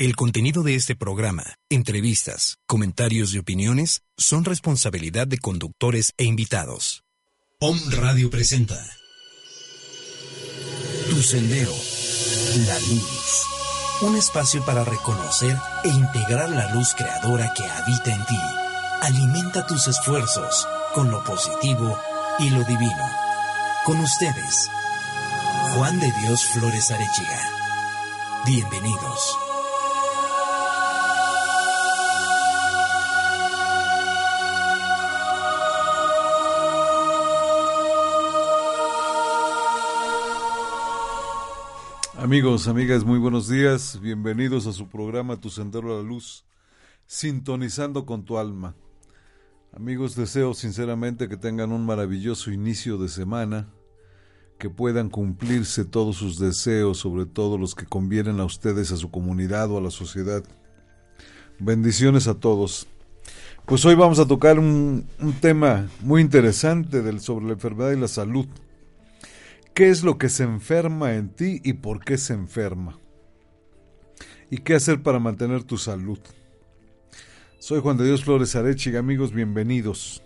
El contenido de este programa, entrevistas, comentarios y opiniones son responsabilidad de conductores e invitados. Om Radio presenta Tu Sendero, la luz. Un espacio para reconocer e integrar la luz creadora que habita en ti. Alimenta tus esfuerzos con lo positivo y lo divino. Con ustedes, Juan de Dios Flores Arechiga. Bienvenidos. Amigos, amigas, muy buenos días. Bienvenidos a su programa Tu Sendero a la Luz, sintonizando con tu alma. Amigos, deseo sinceramente que tengan un maravilloso inicio de semana, que puedan cumplirse todos sus deseos, sobre todo los que convienen a ustedes, a su comunidad o a la sociedad. Bendiciones a todos. Pues hoy vamos a tocar un, tema muy interesante del, sobre la enfermedad y la salud qué es lo que se enferma en ti y por qué se enferma. Y qué hacer para mantener tu salud. Soy Juan de Dios Flores Arechiga, amigos, bienvenidos.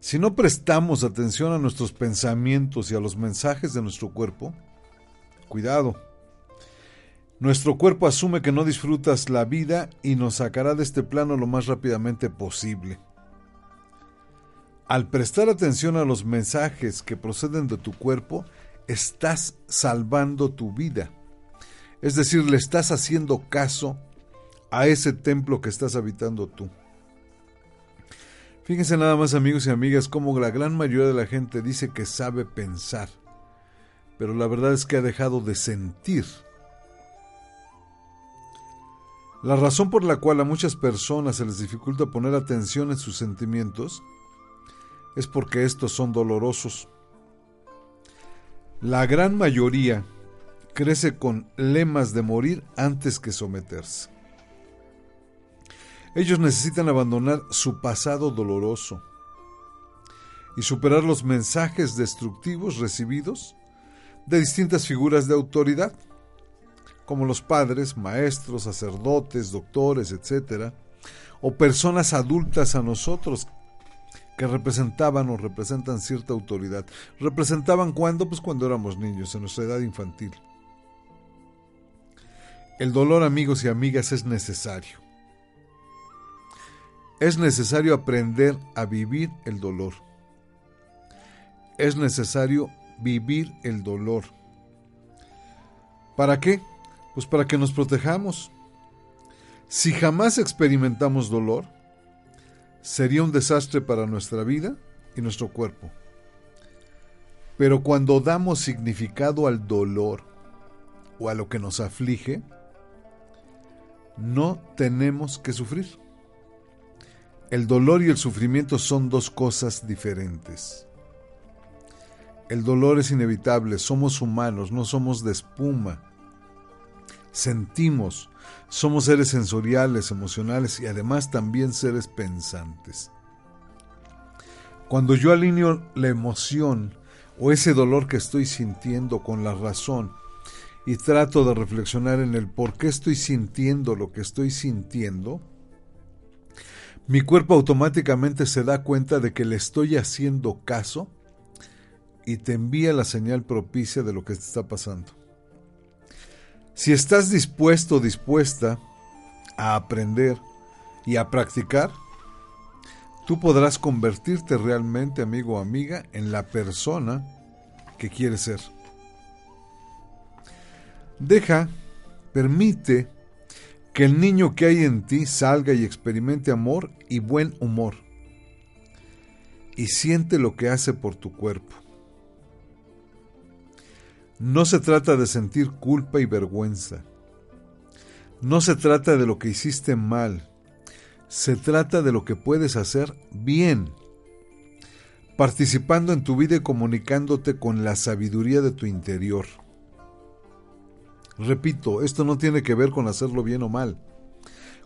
Si no prestamos atención a nuestros pensamientos y a los mensajes de nuestro cuerpo, cuidado. Nuestro cuerpo asume que no disfrutas la vida y nos sacará de este plano lo más rápidamente posible. Al prestar atención a los mensajes que proceden de tu cuerpo, estás salvando tu vida. Es decir, le estás haciendo caso a ese templo que estás habitando tú. Fíjense nada más amigos y amigas cómo la gran mayoría de la gente dice que sabe pensar, pero la verdad es que ha dejado de sentir. La razón por la cual a muchas personas se les dificulta poner atención en sus sentimientos es porque estos son dolorosos. La gran mayoría crece con lemas de morir antes que someterse. Ellos necesitan abandonar su pasado doloroso y superar los mensajes destructivos recibidos de distintas figuras de autoridad, como los padres, maestros, sacerdotes, doctores, etc., o personas adultas a nosotros que representaban o representan cierta autoridad. ¿Representaban cuándo? Pues cuando éramos niños, en nuestra edad infantil. El dolor, amigos y amigas, es necesario. Es necesario aprender a vivir el dolor. Es necesario vivir el dolor. ¿Para qué? Pues para que nos protejamos. Si jamás experimentamos dolor, sería un desastre para nuestra vida y nuestro cuerpo. Pero cuando damos significado al dolor o a lo que nos aflige, no tenemos que sufrir. El dolor y el sufrimiento son dos cosas diferentes. El dolor es inevitable, somos humanos, no somos de espuma. Sentimos, somos seres sensoriales, emocionales y además también seres pensantes. Cuando yo alineo la emoción o ese dolor que estoy sintiendo con la razón y trato de reflexionar en el por qué estoy sintiendo lo que estoy sintiendo, mi cuerpo automáticamente se da cuenta de que le estoy haciendo caso y te envía la señal propicia de lo que te está pasando. Si estás dispuesto o dispuesta a aprender y a practicar, tú podrás convertirte realmente, amigo o amiga, en la persona que quieres ser. Deja, permite que el niño que hay en ti salga y experimente amor y buen humor. Y siente lo que hace por tu cuerpo. No se trata de sentir culpa y vergüenza. No se trata de lo que hiciste mal. Se trata de lo que puedes hacer bien. Participando en tu vida y comunicándote con la sabiduría de tu interior. Repito, esto no tiene que ver con hacerlo bien o mal,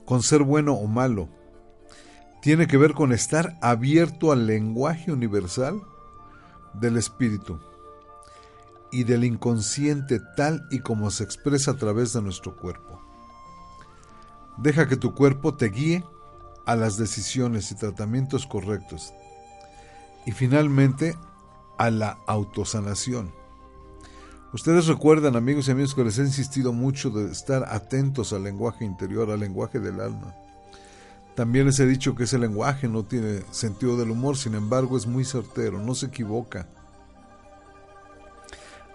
con ser bueno o malo. Tiene que ver con estar abierto al lenguaje universal del espíritu y del inconsciente tal y como se expresa a través de nuestro cuerpo. Deja que tu cuerpo te guíe a las decisiones y tratamientos correctos. Y finalmente, a la autosanación. Ustedes recuerdan, amigos y amigos, que les he insistido mucho de estar atentos al lenguaje interior, al lenguaje del alma. También les he dicho que ese lenguaje no tiene sentido del humor, sin embargo es muy certero, no se equivoca.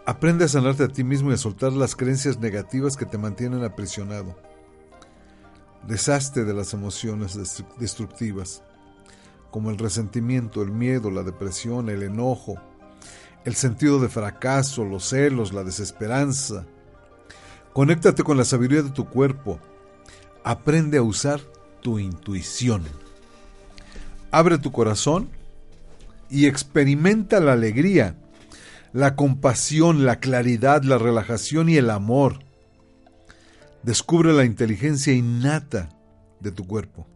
Aprende a sanarte a ti mismo y a soltar las creencias negativas que te mantienen aprisionado. Deshazte de las emociones destructivas, como el resentimiento, el miedo, la depresión, el enojo, el sentido de fracaso, los celos, la desesperanza. Conéctate con la sabiduría de tu cuerpo. Aprende a usar tu intuición. Abre tu corazón y experimenta la alegría, la compasión, la claridad, la relajación y el amor. Descubre la inteligencia innata de tu cuerpo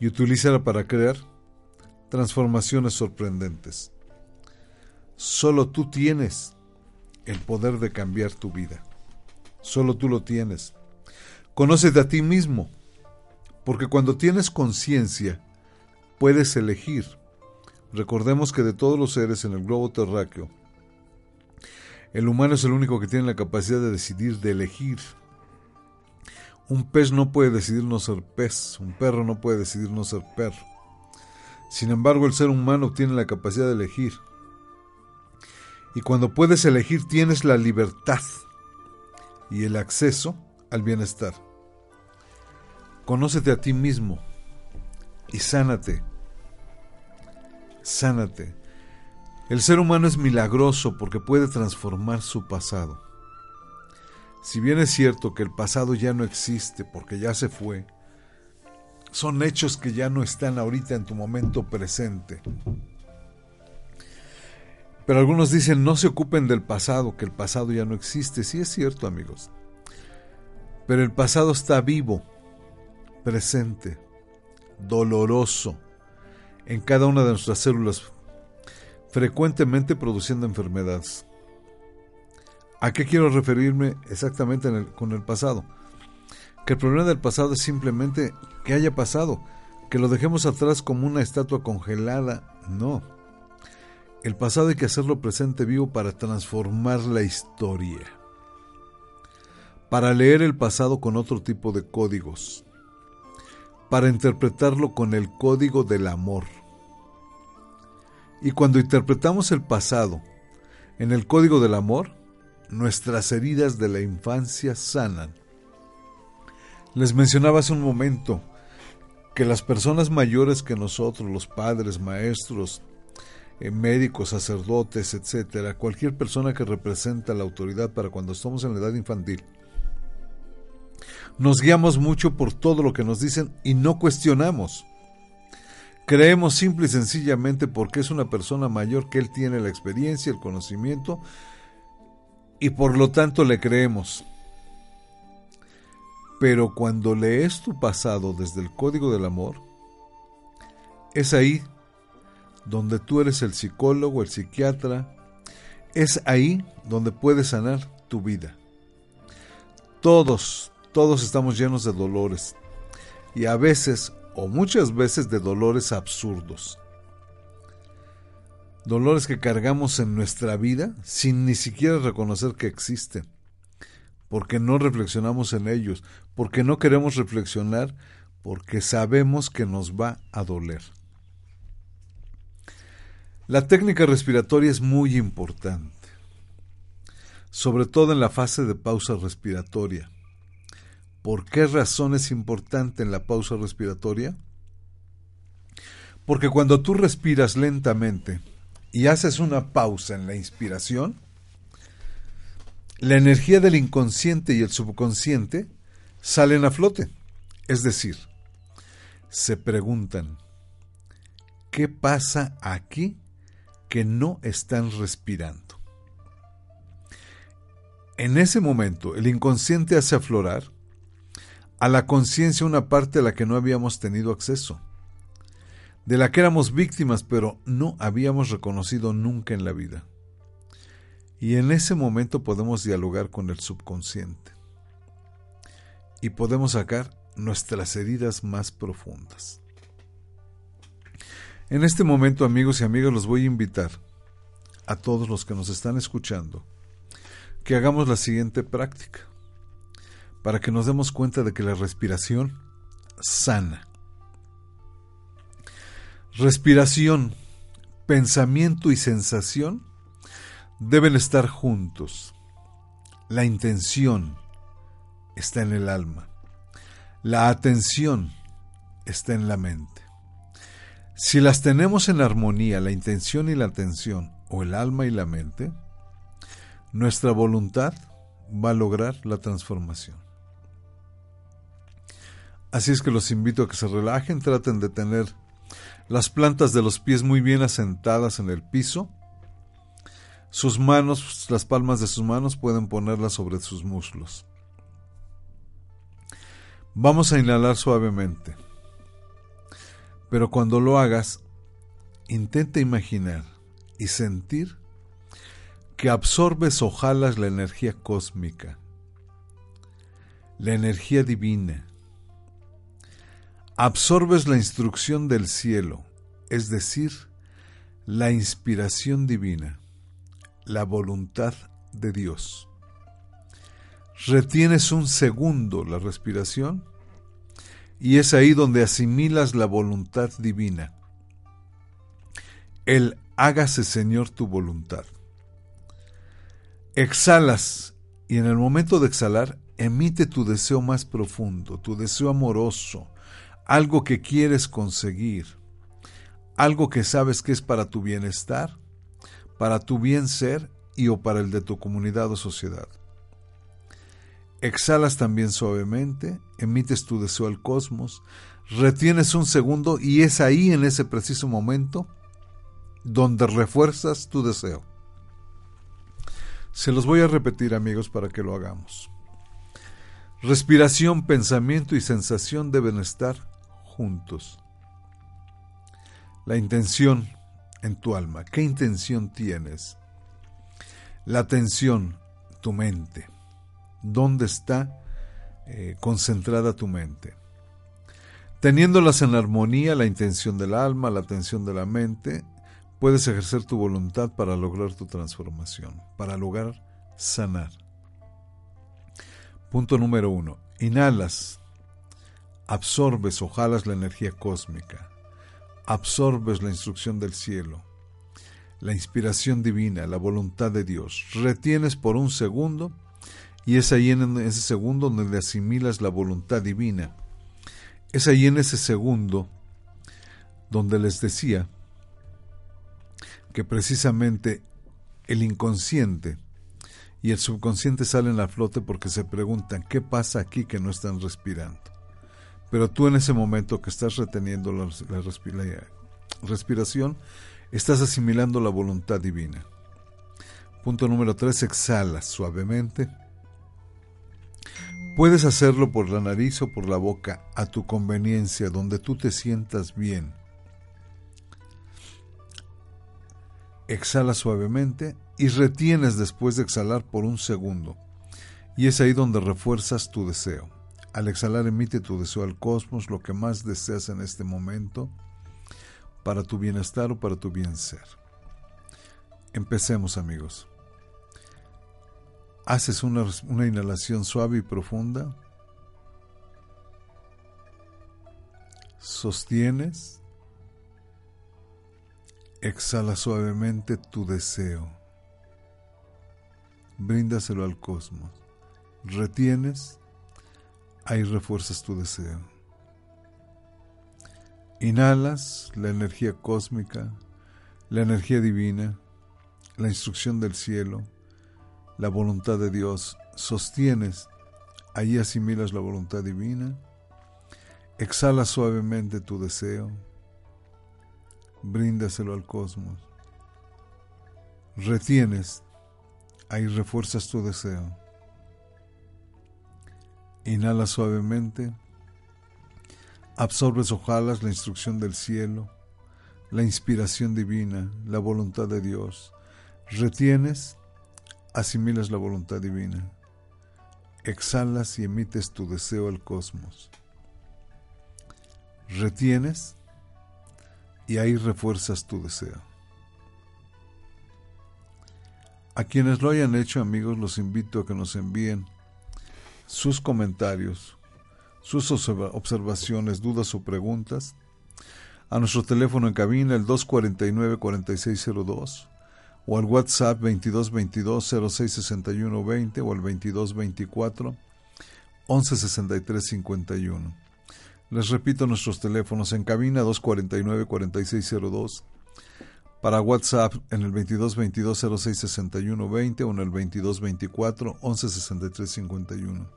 y utilízala para crear transformaciones sorprendentes. Solo tú tienes el poder de cambiar tu vida. Solo tú lo tienes. Conócete a ti mismo, porque cuando tienes conciencia, puedes elegir. Recordemos que de todos los seres en el globo terráqueo, el humano es el único que tiene la capacidad de decidir, de elegir. Un pez no puede decidir no ser pez, un perro no puede decidir no ser perro. Sin embargo, el ser humano tiene la capacidad de elegir. Y cuando puedes elegir tienes la libertad y el acceso al bienestar. Conócete a ti mismo y sánate. Sánate. El ser humano es milagroso porque puede transformar su pasado. Si bien es cierto que el pasado ya no existe porque ya se fue, son hechos que ya no están ahorita en tu momento presente. Pero algunos dicen no se ocupen del pasado, que el pasado ya no existe. Sí es cierto, amigos. Pero el pasado está vivo, presente, doloroso, en cada una de nuestras células, frecuentemente produciendo enfermedades. ¿A qué quiero referirme exactamente con el pasado? Que el problema del pasado es simplemente que haya pasado, que lo dejemos atrás como una estatua congelada. No el pasado hay que hacerlo presente vivo para transformar la historia. Para leer el pasado con otro tipo de códigos. Para interpretarlo con el código del amor. Y cuando interpretamos el pasado en el código del amor, nuestras heridas de la infancia sanan. Les mencionaba hace un momento que las personas mayores que nosotros, los padres, maestros, eh, médicos, sacerdotes, etcétera, cualquier persona que representa la autoridad para cuando estamos en la edad infantil. Nos guiamos mucho por todo lo que nos dicen y no cuestionamos. Creemos simple y sencillamente porque es una persona mayor que él tiene la experiencia, el conocimiento y por lo tanto le creemos. Pero cuando lees tu pasado desde el código del amor, es ahí donde tú eres el psicólogo, el psiquiatra, es ahí donde puedes sanar tu vida. Todos, todos estamos llenos de dolores y a veces o muchas veces de dolores absurdos. Dolores que cargamos en nuestra vida sin ni siquiera reconocer que existen, porque no reflexionamos en ellos, porque no queremos reflexionar, porque sabemos que nos va a doler. La técnica respiratoria es muy importante, sobre todo en la fase de pausa respiratoria. ¿Por qué razón es importante en la pausa respiratoria? Porque cuando tú respiras lentamente y haces una pausa en la inspiración, la energía del inconsciente y el subconsciente salen a flote. Es decir, se preguntan, ¿qué pasa aquí que no están respirando. En ese momento, el inconsciente hace aflorar a la conciencia una parte a la que no habíamos tenido acceso, de la que éramos víctimas pero no habíamos reconocido nunca en la vida. Y en ese momento podemos dialogar con el subconsciente. y podemos sacar nuestras heridas más profundas. En este momento, amigos y amigas, los voy a invitar a todos los que nos están escuchando que hagamos la siguiente práctica para que nos demos cuenta de que la respiración sana. Respiración, pensamiento y sensación deben estar juntos. La intención está en el alma. La atención está en la mente. Si las tenemos en armonía, la intención y la atención, o el alma y la mente, nuestra voluntad va a lograr la transformación. Así es que los invito a que se relajen, traten de tener las plantas de los pies muy bien asentadas en el piso. Sus manos, las palmas de sus manos pueden ponerlas sobre sus muslos. Vamos a inhalar suavemente. Pero cuando lo hagas, intenta imaginar y sentir que absorbes o jalas la energía cósmica, la energía divina. Absorbes la instrucción del cielo, es decir, la inspiración divina, la voluntad de Dios retienes un segundo la respiración y es ahí donde asimilas la voluntad divina. El hágase Señor tu voluntad. Exhalas y en el momento de exhalar emite tu deseo más profundo, tu deseo amoroso, algo que quieres conseguir, algo que sabes que es para tu bienestar, para tu bien ser y o para el de tu comunidad o sociedad. Exhalas también suavemente, emites tu deseo al cosmos, retienes un segundo y es ahí en ese preciso momento donde refuerzas tu deseo. Se los voy a repetir amigos para que lo hagamos. Respiración, pensamiento y sensación deben estar juntos. La intención en tu alma. ¿Qué intención tienes? La atención, tu mente dónde está eh, concentrada tu mente. Teniéndolas en armonía, la intención del alma, la atención de la mente, puedes ejercer tu voluntad para lograr tu transformación, para lograr sanar. Punto número uno. Inhalas, absorbes o la energía cósmica, absorbes la instrucción del cielo, la inspiración divina, la voluntad de Dios. Retienes por un segundo y es ahí en ese segundo donde asimilas la voluntad divina. Es ahí en ese segundo donde les decía que precisamente el inconsciente y el subconsciente salen a flote porque se preguntan qué pasa aquí que no están respirando. Pero tú en ese momento que estás reteniendo la, respiración, estás asimilando la voluntad divina. Punto número 3, exhala suavemente Puedes hacerlo por la nariz o por la boca, a tu conveniencia, donde tú te sientas bien. Exhala suavemente y retienes después de exhalar por un segundo. Y es ahí donde refuerzas tu deseo. Al exhalar emite tu deseo al cosmos, lo que más deseas en este momento, para tu bienestar o para tu bien ser. Empecemos amigos. Haces una, inhalación suave y profunda. Sostienes. Exhala suavemente tu deseo. Bríndaselo al cosmos. Retienes. Ahí refuerzas tu deseo. Inhalas la energía cósmica, la energía divina, la instrucción del cielo la voluntad de Dios, sostienes, ahí asimilas la voluntad divina, exhala suavemente tu deseo, bríndaselo al cosmos, retienes, ahí refuerzas tu deseo, inhala suavemente, absorbes o la instrucción del cielo, la inspiración divina, la voluntad de Dios, retienes, asimilas la voluntad divina. exhalas y emites tu deseo al cosmos. Retienes y ahí refuerzas tu deseo. A quienes lo hayan hecho, amigos, los invito a que nos envíen sus comentarios, sus observaciones, dudas o preguntas a nuestro teléfono en cabina el 249-4602 o al WhatsApp 2222-066120 o al 2224 116351. Les repito nuestros teléfonos en cabina 249-4602 para WhatsApp en el 2222-066120 o en el 2224-116351.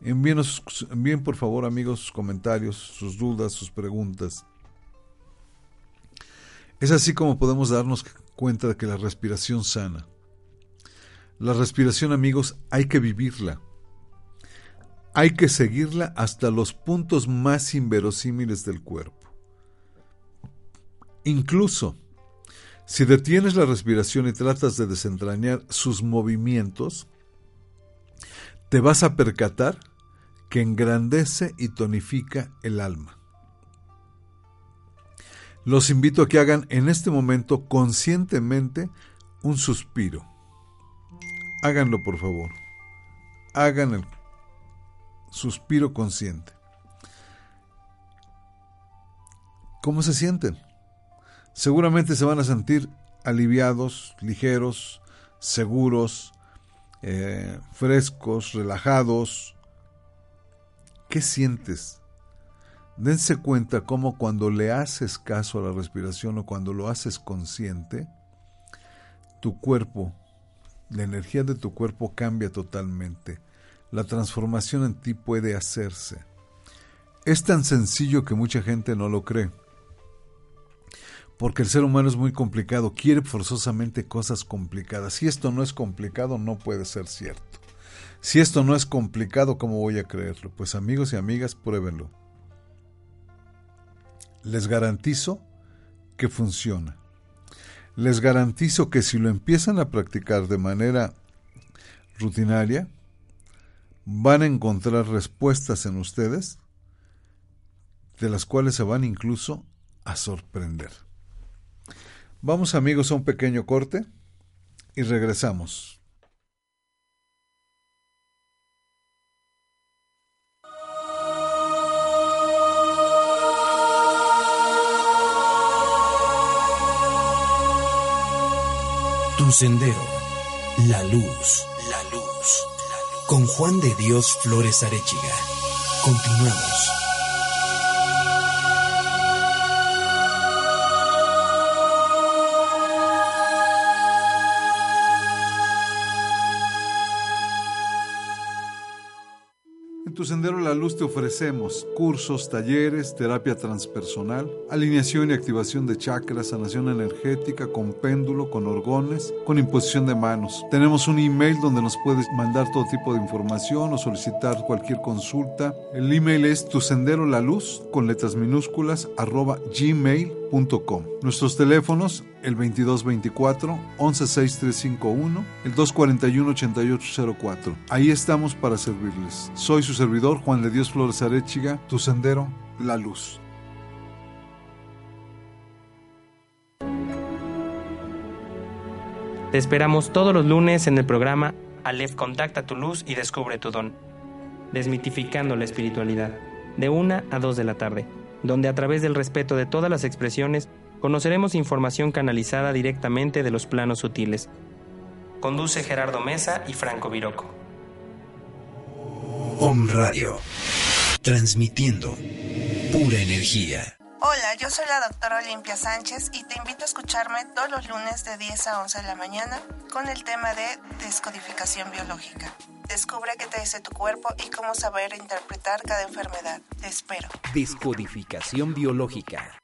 Envíenos, envíen por favor amigos sus comentarios, sus dudas, sus preguntas. Es así como podemos darnos cuenta de que la respiración sana. La respiración, amigos, hay que vivirla. Hay que seguirla hasta los puntos más inverosímiles del cuerpo. Incluso, si detienes la respiración y tratas de desentrañar sus movimientos, te vas a percatar que engrandece y tonifica el alma. Los invito a que hagan en este momento conscientemente un suspiro. Háganlo, por favor. Hagan el suspiro consciente. ¿Cómo se sienten? Seguramente se van a sentir aliviados, ligeros, seguros, eh, frescos, relajados. ¿Qué sientes? Dense cuenta cómo cuando le haces caso a la respiración o cuando lo haces consciente, tu cuerpo, la energía de tu cuerpo cambia totalmente. La transformación en ti puede hacerse. Es tan sencillo que mucha gente no lo cree. Porque el ser humano es muy complicado, quiere forzosamente cosas complicadas. Si esto no es complicado, no puede ser cierto. Si esto no es complicado, ¿cómo voy a creerlo? Pues amigos y amigas, pruébenlo les garantizo que funciona. Les garantizo que si lo empiezan a practicar de manera rutinaria, van a encontrar respuestas en ustedes de las cuales se van incluso a sorprender. Vamos amigos a un pequeño corte y regresamos. Tu sendero, la luz, la luz, Con Juan de Dios Flores Arechiga. Continuamos. Tu Sendero la Luz te ofrecemos cursos, talleres, terapia transpersonal, alineación y activación de chakras, sanación energética con péndulo, con orgones, con imposición de manos. Tenemos un email donde nos puedes mandar todo tipo de información o solicitar cualquier consulta. El email es tu sendero la luz con letras minúsculas arroba Nuestros teléfonos el 2224 116351, el 241 8804. Ahí estamos para servirles. Soy su servidor Juan de Dios Flores Arechiga, tu sendero, la luz. Te esperamos todos los lunes en el programa Aleph Contacta tu luz y descubre tu don. Desmitificando la espiritualidad, de una a dos de la tarde, donde a través del respeto de todas las expresiones conoceremos información canalizada directamente de los planos sutiles. Conduce Gerardo Mesa y Franco Viroco. Om Radio, transmitiendo pura energía. Hola, yo soy la doctora Olimpia Sánchez y te invito a escucharme todos los lunes de 10 a 11 de la mañana con el tema de descodificación biológica. Descubre qué te dice tu cuerpo y cómo saber interpretar cada enfermedad. Te espero. Descodificación biológica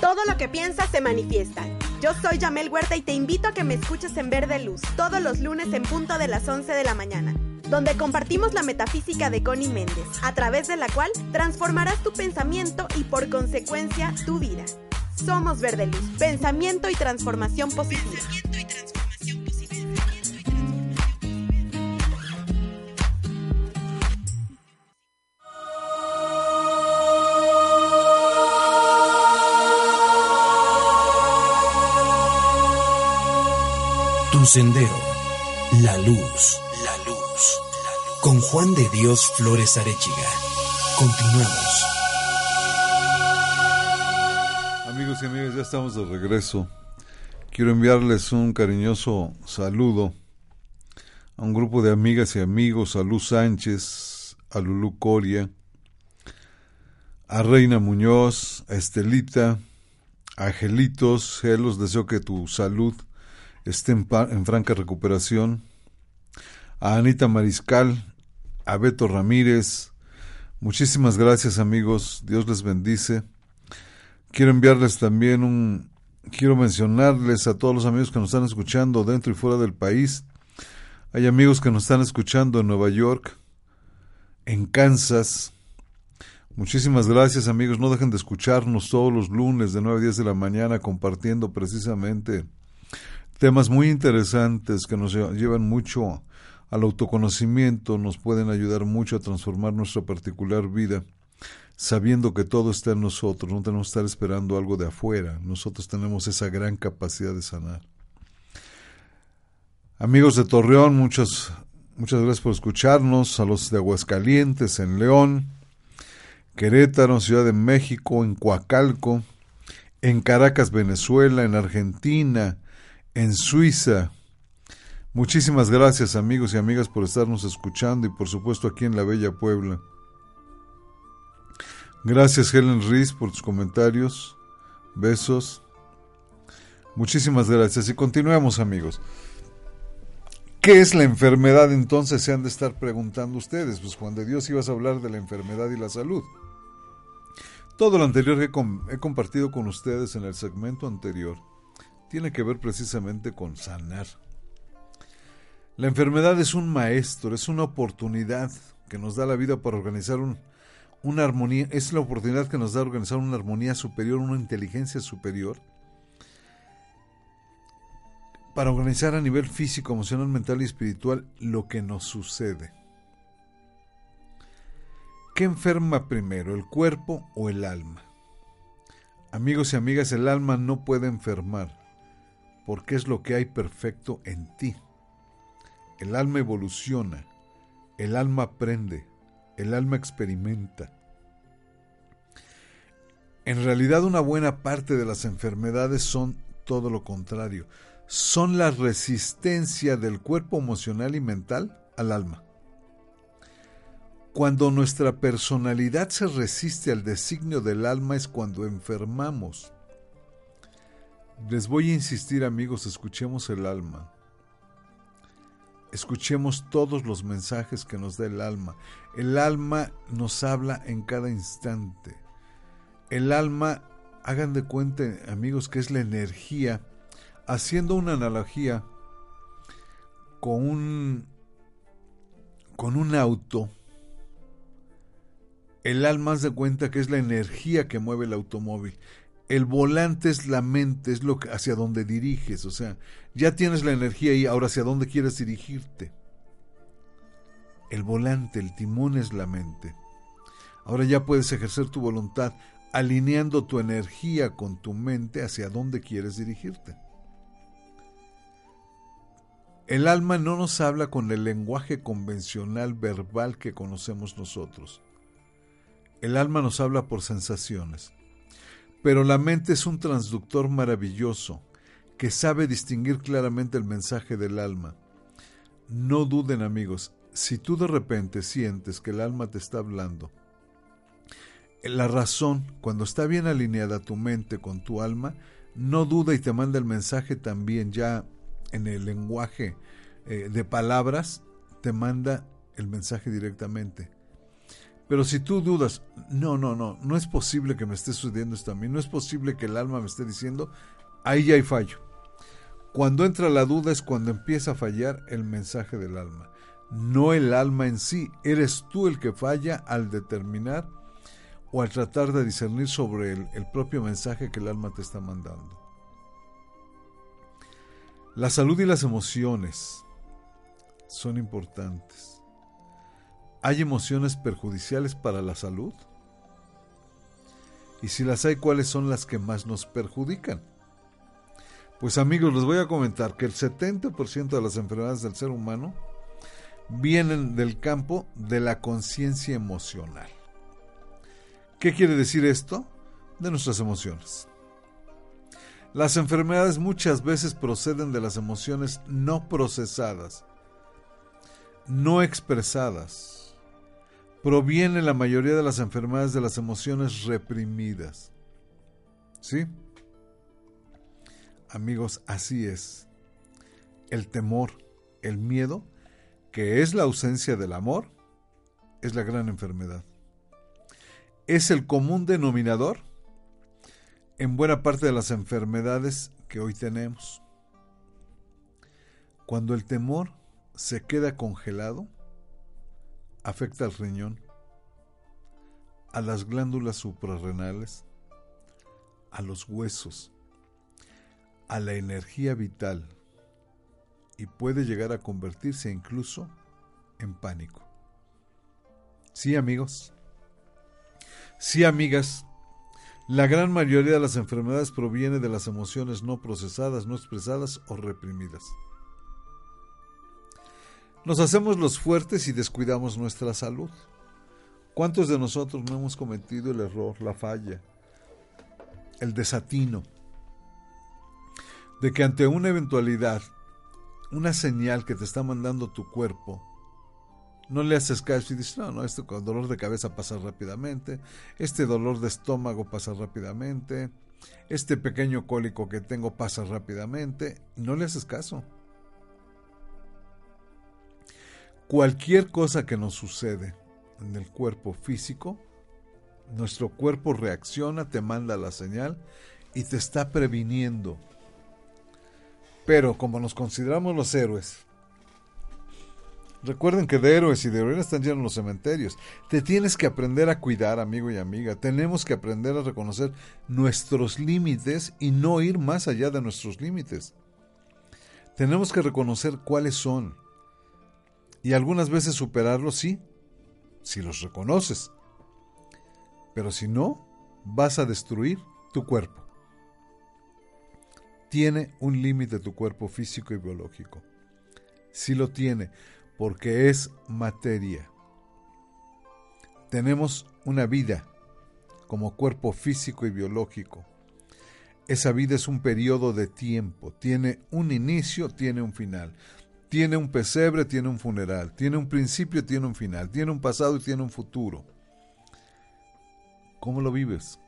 Todo lo que piensas se manifiesta. Yo soy Yamel Huerta y te invito a que me escuches en Verde Luz todos los lunes en punto de las 11 de la mañana, donde compartimos la metafísica de Connie Méndez, a través de la cual transformarás tu pensamiento y por consecuencia tu vida. Somos Verde Luz, pensamiento y transformación positiva. Tu sendero, la luz, la luz, con Juan de Dios Flores Arechiga. Continuamos. Ya estamos de regreso. Quiero enviarles un cariñoso saludo a un grupo de amigas y amigos, a Luz Sánchez, a Lulú Coria, a Reina Muñoz, a Estelita, a Angelitos, los deseo que tu salud esté en franca recuperación, a Anita Mariscal, a Beto Ramírez, muchísimas gracias amigos, Dios les bendice. Quiero enviarles también un, quiero mencionarles a todos los amigos que nos están escuchando dentro y fuera del país. Hay amigos que nos están escuchando en Nueva York, en Kansas. Muchísimas gracias amigos, no dejen de escucharnos todos los lunes de 9 a 10 de la mañana compartiendo precisamente temas muy interesantes que nos llevan mucho al autoconocimiento, nos pueden ayudar mucho a transformar nuestra particular vida, sabiendo que todo está en nosotros, no tenemos que estar esperando algo de afuera, nosotros tenemos esa gran capacidad de sanar. Amigos de Torreón, muchas, muchas gracias por escucharnos, a los de Aguascalientes, en León, Querétaro, Ciudad de México, en Coacalco, en Caracas, Venezuela, en Argentina, en Suiza. Muchísimas gracias amigos y amigas por estarnos escuchando y por supuesto aquí en la Bella Puebla. Gracias Helen Rees por tus comentarios. Besos. Muchísimas gracias y continuemos amigos. ¿Qué es la enfermedad entonces? Se han de estar preguntando ustedes. Pues Juan de Dios ibas a hablar de la enfermedad y la salud. Todo lo anterior que he compartido con ustedes en el segmento anterior tiene que ver precisamente con sanar. La enfermedad es un maestro, es una oportunidad que nos da la vida para organizar un, una armonía, es la oportunidad que nos da organizar una armonía superior, una inteligencia superior, para organizar a nivel físico, emocional, mental y espiritual lo que nos sucede. ¿Qué enferma primero, el cuerpo o el alma? Amigos y amigas, el alma no puede enfermar porque es lo que hay perfecto en ti. El alma evoluciona, el alma aprende, el alma experimenta. En realidad una buena parte de las enfermedades son todo lo contrario, son la resistencia del cuerpo emocional y mental al alma. Cuando nuestra personalidad se resiste al designio del alma es cuando enfermamos. Les voy a insistir amigos, escuchemos el alma. Escuchemos todos los mensajes que nos da el alma. El alma nos habla en cada instante. El alma, hagan de cuenta amigos, que es la energía, haciendo una analogía con un, con un auto. El alma hace de cuenta que es la energía que mueve el automóvil el volante es la mente, es lo que, hacia donde diriges, o sea, ya tienes la energía ahí, ahora hacia dónde quieres dirigirte. El volante, el timón es la mente. Ahora ya puedes ejercer tu voluntad alineando tu energía con tu mente hacia dónde quieres dirigirte. El alma no nos habla con el lenguaje convencional verbal que conocemos nosotros. El alma nos habla por sensaciones. Pero la mente es un transductor maravilloso que sabe distinguir claramente el mensaje del alma. No duden amigos, si tú de repente sientes que el alma te está hablando, la razón, cuando está bien alineada tu mente con tu alma, no duda y te manda el mensaje también ya en el lenguaje eh, de palabras, te manda el mensaje directamente. Pero si tú dudas, no, no, no, no es posible que me esté sucediendo esto a mí, no es posible que el alma me esté diciendo, ahí ya hay fallo. Cuando entra la duda es cuando empieza a fallar el mensaje del alma. No el alma en sí, eres tú el que falla al determinar o al tratar de discernir sobre el, el propio mensaje que el alma te está mandando. La salud y las emociones son importantes. ¿Hay emociones perjudiciales para la salud? Y si las hay, ¿cuáles son las que más nos perjudican? Pues amigos, les voy a comentar que el 70% de las enfermedades del ser humano vienen del campo de la conciencia emocional. ¿Qué quiere decir esto? De nuestras emociones. Las enfermedades muchas veces proceden de las emociones no procesadas, no expresadas, proviene la mayoría de las enfermedades de las emociones reprimidas. ¿Sí? Amigos, así es. El temor, el miedo, que es la ausencia del amor, es la gran enfermedad. Es el común denominador en buena parte de las enfermedades que hoy tenemos. Cuando el temor se queda congelado, afecta al riñón, a las glándulas suprarrenales, a los huesos, a la energía vital y puede llegar a convertirse incluso en pánico. Sí, amigos. Sí, amigas. La gran mayoría de las enfermedades proviene de las emociones no procesadas, no expresadas o reprimidas. Nos hacemos los fuertes y descuidamos nuestra salud. ¿Cuántos de nosotros no hemos cometido el error, la falla, el desatino? De que ante una eventualidad, una señal que te está mandando tu cuerpo, no le haces caso y dices, no, no, este dolor de cabeza pasa rápidamente, este dolor de estómago pasa rápidamente, este pequeño cólico que tengo pasa rápidamente, no le haces caso. Cualquier cosa que nos sucede en el cuerpo físico, nuestro cuerpo reacciona, te manda la señal y te está previniendo. Pero como nos consideramos los héroes, recuerden que de héroes y de heroínas están llenos los cementerios. Te tienes que aprender a cuidar, amigo y amiga. Tenemos que aprender a reconocer nuestros límites y no ir más allá de nuestros límites. Tenemos que reconocer cuáles son y algunas veces superarlos sí, si los reconoces. Pero si no, vas a destruir tu cuerpo. Tiene un límite tu cuerpo físico y biológico. Sí lo tiene, porque es materia. Tenemos una vida como cuerpo físico y biológico. Esa vida es un periodo de tiempo, tiene un inicio, tiene un final. Tiene un pesebre, tiene un funeral, tiene un principio, tiene un final, tiene un pasado y tiene un futuro. ¿Cómo lo vives?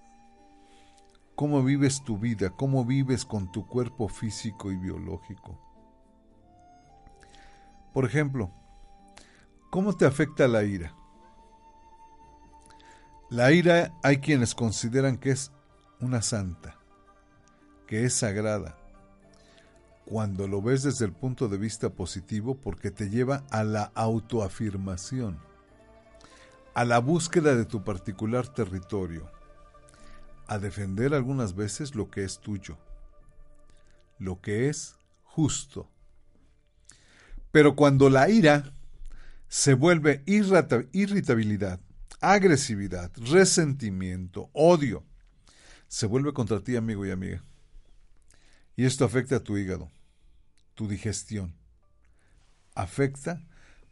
¿Cómo vives tu vida? ¿Cómo vives con tu cuerpo físico y biológico? Por ejemplo, ¿cómo te afecta la ira? La ira hay quienes consideran que es una santa, que es sagrada, cuando lo ves desde el punto de vista positivo porque te lleva a la autoafirmación, a la búsqueda de tu particular territorio, a defender algunas veces lo que es tuyo, lo que es justo. Pero cuando la ira se vuelve irritabilidad, agresividad, resentimiento, odio, se vuelve contra ti, amigo y amiga. Y esto afecta a tu hígado, tu digestión, afecta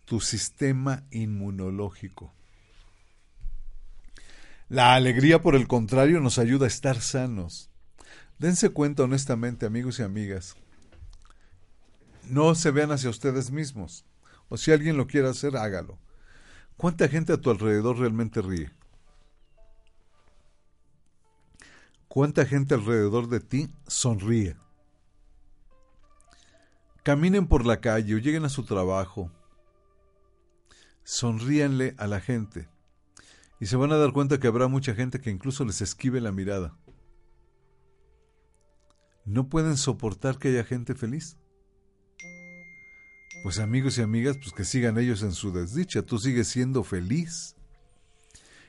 tu sistema inmunológico. La alegría, por el contrario, nos ayuda a estar sanos. Dense cuenta honestamente, amigos y amigas. No se vean hacia ustedes mismos. O si alguien lo quiere hacer, hágalo. ¿Cuánta gente a tu alrededor realmente ríe? ¿Cuánta gente alrededor de ti sonríe? Caminen por la calle o lleguen a su trabajo. Sonríanle a la gente. Y se van a dar cuenta que habrá mucha gente que incluso les esquive la mirada. ¿No pueden soportar que haya gente feliz? Pues amigos y amigas, pues que sigan ellos en su desdicha. Tú sigues siendo feliz.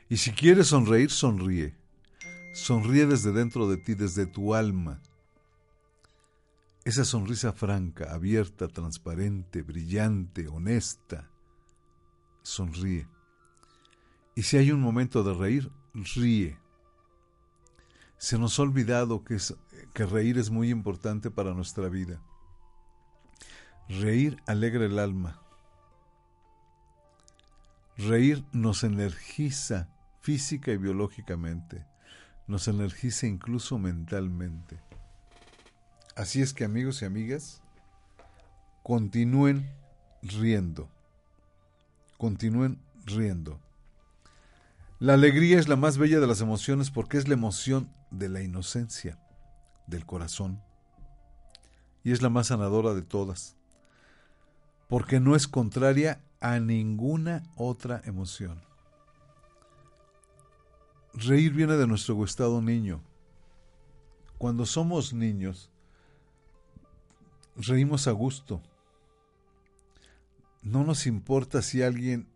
Y si quieres sonreír, sonríe. Sonríe desde dentro de ti, desde tu alma. Esa sonrisa franca, abierta, transparente, brillante, honesta. Sonríe. Y si hay un momento de reír, ríe. Se nos ha olvidado que, que reír es muy importante para nuestra vida. Reír alegra el alma. Reír nos energiza física y biológicamente. Nos energiza incluso mentalmente. Así es que amigos y amigas, continúen riendo. Continúen riendo. La alegría es la más bella de las emociones porque es la emoción de la inocencia, del corazón. Y es la más sanadora de todas porque no es contraria a ninguna otra emoción. Reír viene de nuestro estado niño. Cuando somos niños, reímos a gusto. No nos importa si alguien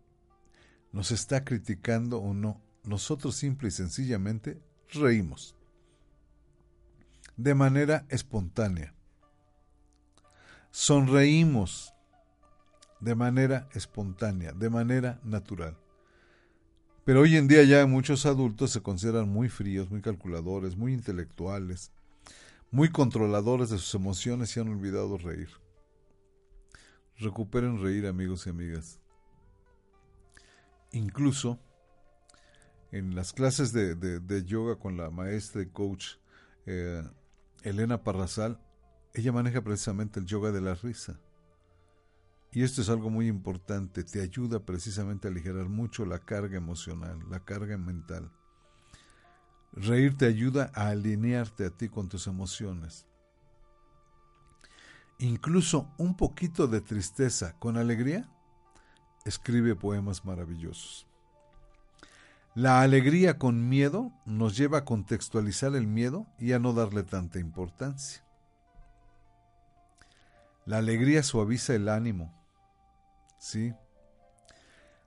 nos está criticando o no. Nosotros simple y sencillamente reímos. De manera espontánea. Sonreímos de manera espontánea, de manera natural. Pero hoy en día ya muchos adultos se consideran muy fríos, muy calculadores, muy intelectuales, muy controladores de sus emociones y han olvidado reír. Recuperen reír, amigos y amigas. Incluso en las clases de, yoga con la maestra y coach eh, Elena Parrasal, ella maneja precisamente el yoga de la risa. Y esto es algo muy importante, te ayuda precisamente a aligerar mucho la carga emocional, la carga mental. Reír te ayuda a alinearte a ti con tus emociones. Incluso un poquito de tristeza con alegría escribe poemas maravillosos. La alegría con miedo nos lleva a contextualizar el miedo y a no darle tanta importancia. La alegría suaviza el ánimo, ¿sí?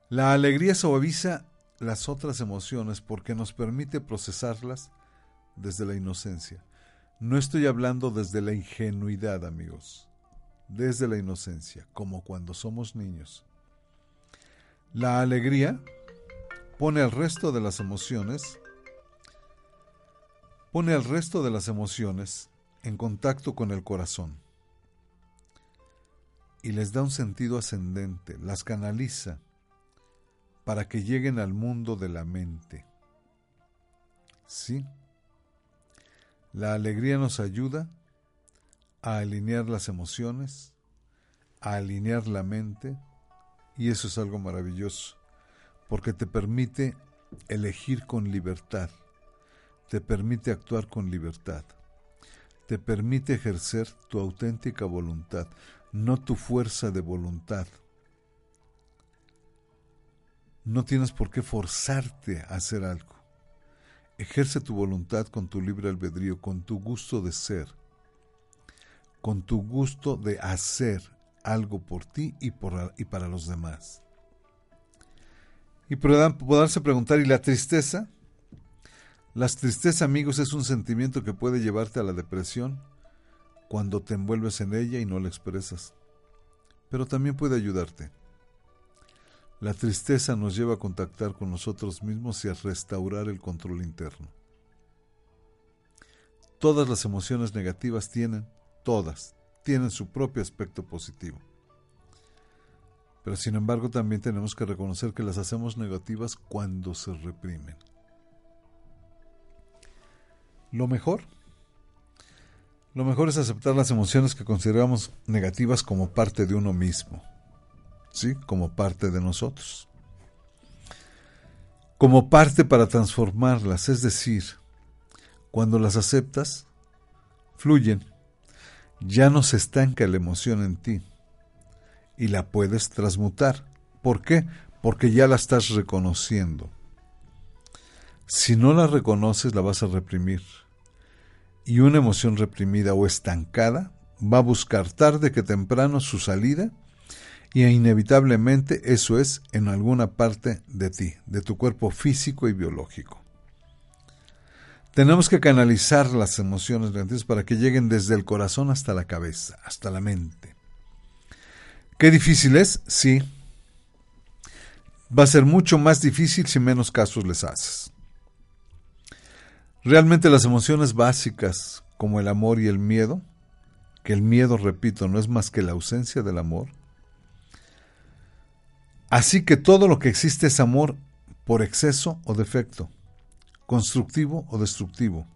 La alegría suaviza las otras emociones porque nos permite procesarlas desde la inocencia. No estoy hablando desde la ingenuidad, amigos, desde la inocencia, como cuando somos niños. La alegría pone al resto de las emociones, pone al resto de las emociones en contacto con el corazón y les da un sentido ascendente, las canaliza para que lleguen al mundo de la mente. Sí, la alegría nos ayuda a alinear las emociones, a alinear la mente, y eso es algo maravilloso, porque te permite elegir con libertad, te permite actuar con libertad, te permite ejercer tu auténtica voluntad no tu fuerza de voluntad. No tienes por qué forzarte a hacer algo. Ejerce tu voluntad con tu libre albedrío, con tu gusto de ser, con tu gusto de hacer algo por ti y, por, y para los demás. Y poderse preguntar, ¿y la tristeza? Las tristeza, amigos, es un sentimiento que puede llevarte a la depresión, cuando te envuelves en ella y no la expresas. Pero también puede ayudarte. La tristeza nos lleva a contactar con nosotros mismos y a restaurar el control interno. Todas las emociones negativas tienen, todas, tienen su propio aspecto positivo. Pero sin embargo también tenemos que reconocer que las hacemos negativas cuando se reprimen. Lo mejor, lo mejor es aceptar las emociones que consideramos negativas como parte de uno mismo, ¿sí? Como parte de nosotros. Como parte para transformarlas, es decir, cuando las aceptas, fluyen, ya no se estanca la emoción en ti y la puedes transmutar. ¿Por qué? Porque ya la estás reconociendo. Si no la reconoces, la vas a reprimir. Y una emoción reprimida o estancada va a buscar tarde que temprano su salida y inevitablemente eso es en alguna parte de ti, de tu cuerpo físico y biológico. Tenemos que canalizar las emociones negativas para que lleguen desde el corazón hasta la cabeza, hasta la mente. ¿Qué difícil es? Sí. Va a ser mucho más difícil si menos casos les haces. Realmente las emociones básicas, como el amor y el miedo, que el miedo, repito, no es más que la ausencia del amor, así que todo lo que existe es amor por exceso o defecto, constructivo o destructivo,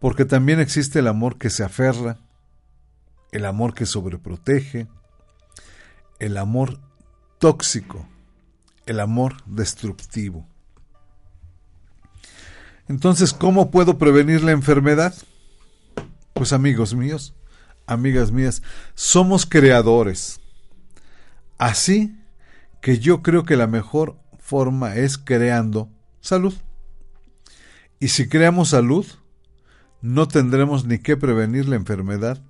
porque también existe el amor que se aferra, el amor que sobreprotege, el amor tóxico, el amor destructivo. Entonces, ¿cómo puedo prevenir la enfermedad? Pues amigos míos, amigas mías, somos creadores. Así que yo creo que la mejor forma es creando salud. Y si creamos salud, no tendremos ni que prevenir la enfermedad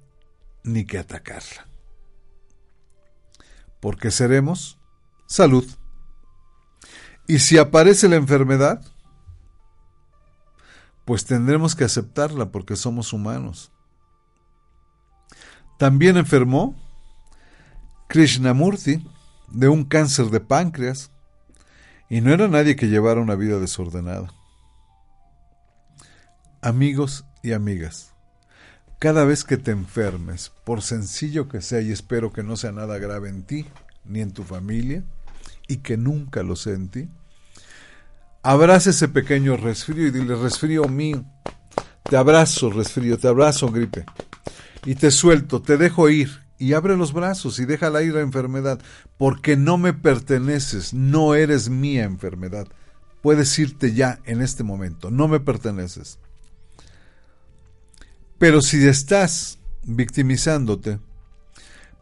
ni que atacarla. Porque seremos salud. Y si aparece la enfermedad, pues tendremos que aceptarla porque somos humanos. También enfermó Krishnamurti de un cáncer de páncreas y no era nadie que llevara una vida desordenada. Amigos y amigas, cada vez que te enfermes, por sencillo que sea, y espero que no sea nada grave en ti ni en tu familia, y que nunca lo sea en ti, abraza ese pequeño resfrío y dile, resfrío mío, te abrazo resfrío, te abrazo gripe, y te suelto, te dejo ir, y abre los brazos y déjala ir la enfermedad, porque no me perteneces, no eres mía enfermedad. Puedes irte ya en este momento, no me perteneces. Pero si estás victimizándote,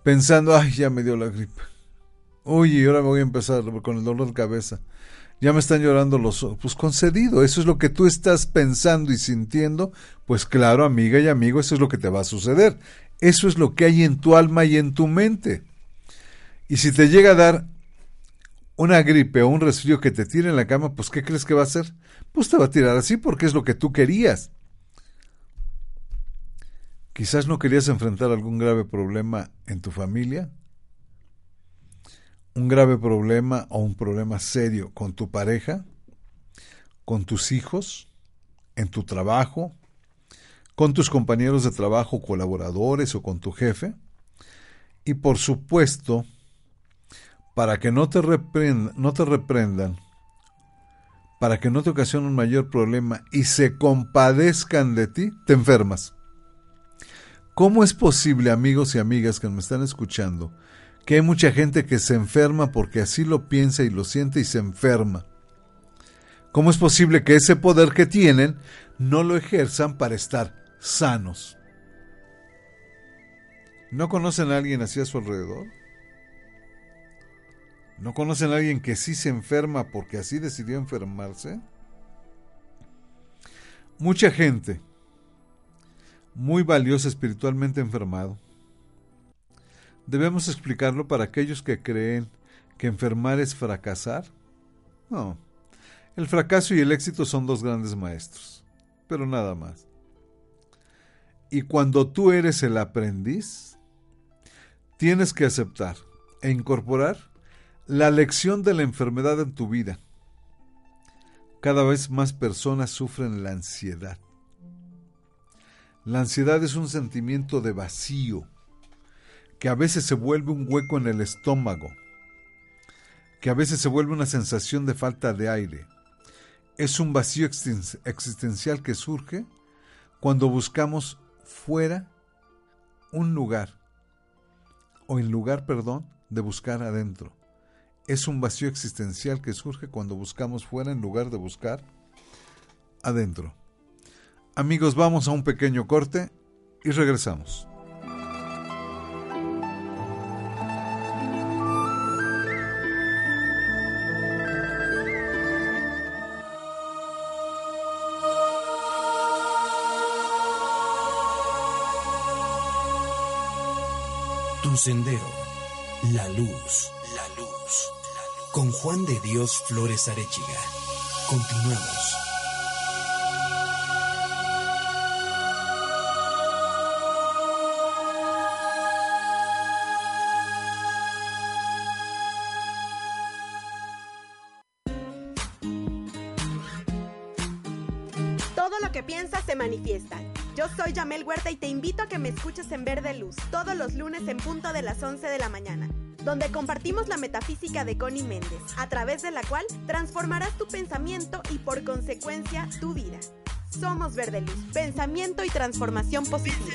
pensando, ay, ya me dio la gripe, oye, ahora me voy a empezar con el dolor de cabeza, ya me están llorando los ojos. Pues concedido, eso es lo que tú estás pensando y sintiendo. Pues claro, amiga y amigo, eso es lo que te va a suceder. Eso es lo que hay en tu alma y en tu mente. Y si te llega a dar una gripe o un resfrío que te tire en la cama, pues ¿qué crees que va a hacer? Pues te va a tirar así porque es lo que tú querías. Quizás no querías enfrentar algún grave problema en tu familia, un grave problema o un problema serio con tu pareja, con tus hijos, en tu trabajo, con tus compañeros de trabajo, colaboradores o con tu jefe. Y por supuesto, para que no te, reprendan, no te reprendan, para que no te ocasionen un mayor problema y se compadezcan de ti, te enfermas. ¿Cómo es posible, amigos y amigas que me están escuchando, que hay mucha gente que se enferma porque así lo piensa y lo siente y se enferma. ¿Cómo es posible que ese poder que tienen no lo ejerzan para estar sanos? ¿No conocen a alguien así a su alrededor? ¿No conocen a alguien que sí se enferma porque así decidió enfermarse? Mucha gente, muy valiosa espiritualmente enfermado, ¿Debemos explicarlo para aquellos que creen que enfermar es fracasar? No. El fracaso y el éxito son dos grandes maestros, pero nada más. Y cuando tú eres el aprendiz, tienes que aceptar e incorporar la lección de la enfermedad en tu vida. Cada vez más personas sufren la ansiedad. La ansiedad es un sentimiento de vacío, que a veces se vuelve un hueco en el estómago, que a veces se vuelve una sensación de falta de aire. Es un vacío existencial que surge cuando buscamos fuera un lugar, o en lugar, perdón, de buscar adentro. Es un vacío existencial que surge cuando buscamos fuera en lugar de buscar adentro. Amigos, vamos a un pequeño corte y regresamos. Sendero, la luz, la luz, con Juan de Dios Flores Arechiga. Continuamos. Soy Yamel Huerta y te invito a que me escuches en Verde Luz todos los lunes en punto de las 11 de la mañana, donde compartimos la metafísica de Connie Méndez, a través de la cual transformarás tu pensamiento y por consecuencia tu vida. Somos Verde Luz, pensamiento y transformación positiva.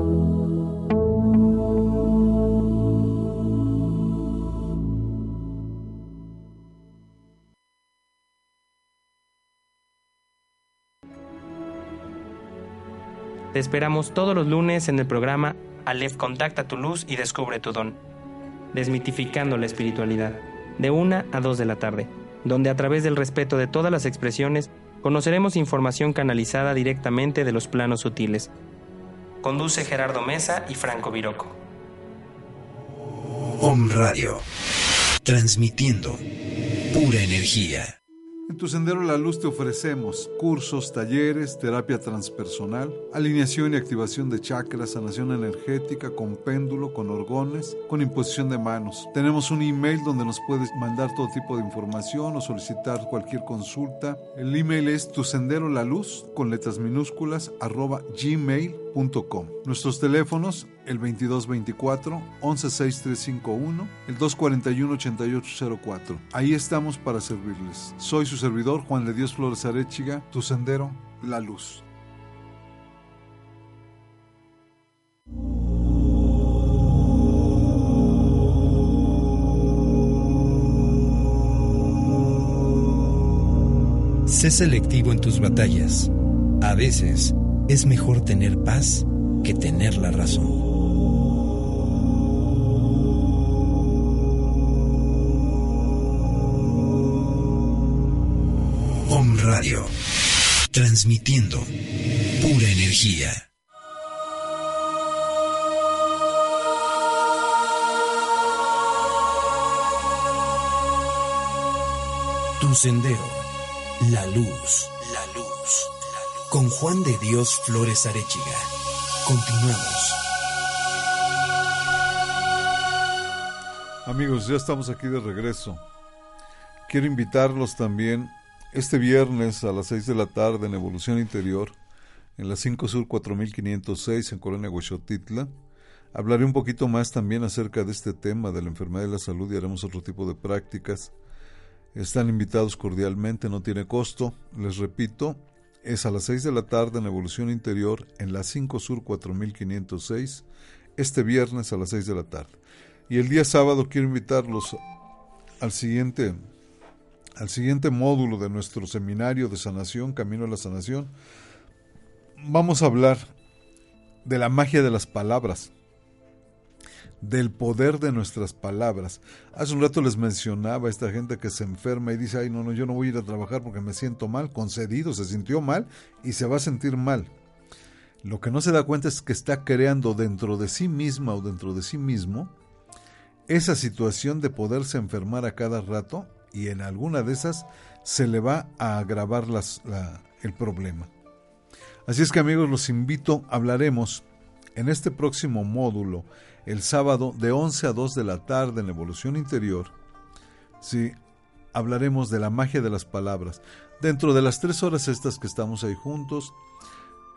Te esperamos todos los lunes en el programa Aleph Contacta tu luz y descubre tu don. Desmitificando la espiritualidad, de una a dos de la tarde, donde a través del respeto de todas las expresiones conoceremos información canalizada directamente de los planos sutiles. Conduce Gerardo Mesa y Franco Viroco. Om Radio, transmitiendo pura energía. En tu Sendero la Luz te ofrecemos cursos, talleres, terapia transpersonal, alineación y activación de chakras, sanación energética con péndulo, con orgones, con imposición de manos. Tenemos un email donde nos puedes mandar todo tipo de información o solicitar cualquier consulta. El email es tu sendero la luz con letras minúsculas arroba gmail.com. Nuestros teléfonos el 2224 116351, el 241 8804. Ahí estamos para servirles. Soy su servidor Juan de Dios Flores Arechiga, tu sendero, la luz. Sé selectivo en tus batallas. A veces es mejor tener paz que tener la razón. Radio, transmitiendo pura energía. Tu sendero, la luz, la luz, con Juan de Dios Flores Arechiga. Continuamos. Amigos, ya estamos aquí de regreso. Quiero invitarlos también este viernes a las 6 de la tarde en Evolución Interior, en la 5 Sur 4506 en Colonia Huexotitla, hablaré un poquito más también acerca de este tema de la enfermedad de la salud y haremos otro tipo de prácticas. Están invitados cordialmente, no tiene costo. Les repito, es a las 6 de la tarde en Evolución Interior en la 5 Sur 4506, este viernes a las 6 de la tarde. Y el día sábado quiero invitarlos al siguiente al siguiente módulo de nuestro seminario de sanación, Camino a la Sanación, vamos a hablar de la magia de las palabras, del poder de nuestras palabras. Hace un rato les mencionaba a esta gente que se enferma y dice, ay, no, no, yo no voy a ir a trabajar porque me siento mal, concedido, se sintió mal y se va a sentir mal. Lo que no se da cuenta es que está creando dentro de sí misma o dentro de sí mismo esa situación de poderse enfermar a cada rato y en alguna de esas se le va a agravar el problema. Así es que amigos, los invito, hablaremos en este próximo módulo, el sábado de 11 a 2 de la tarde en Evolución Interior, sí, hablaremos de la magia de las palabras. Dentro de las tres horas estas que estamos ahí juntos,